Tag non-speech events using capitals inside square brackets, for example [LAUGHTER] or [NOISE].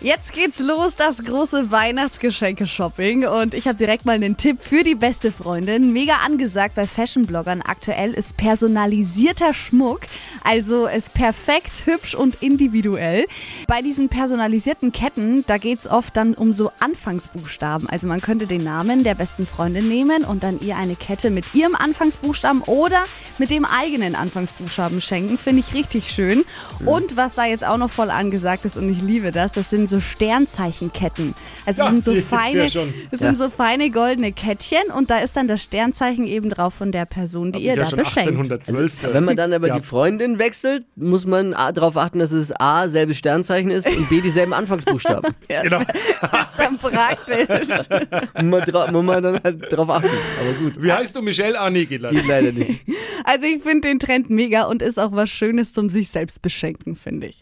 Jetzt geht's los, das große Weihnachtsgeschenke-Shopping. Und ich habe direkt mal einen Tipp für die beste Freundin. Mega angesagt bei Fashion-Bloggern aktuell ist personalisierter Schmuck. Also ist perfekt, hübsch und individuell. Bei diesen personalisierten Ketten, da geht's oft dann um so Anfangsbuchstaben. Also man könnte den Namen der besten Freundin nehmen und dann ihr eine Kette mit ihrem Anfangsbuchstaben oder mit dem eigenen Anfangsbuchstaben schenken. Finde ich richtig schön. Und was da jetzt auch noch voll angesagt ist und ich liebe das, das sind so Sternzeichenketten. Also Ja, sind so feine, ja schon. das sind so feine goldene Kettchen und da ist dann das Sternzeichen eben drauf von der Person, die ihr ja da schon beschenkt. 1812. Wenn man dann aber ja. die Freundin wechselt, muss man darauf achten, dass es A, selbes Sternzeichen ist und B, dieselben Anfangsbuchstaben. [LAUGHS] Genau. Das ist dann praktisch. [LAUGHS] muss, man muss man dann halt drauf achten. Aber gut, Wie heißt du, Michelle? Ah, nee, geht leider. geht leider nicht. Also ich finde den Trend mega und ist auch was Schönes zum sich selbst beschenken, finde ich.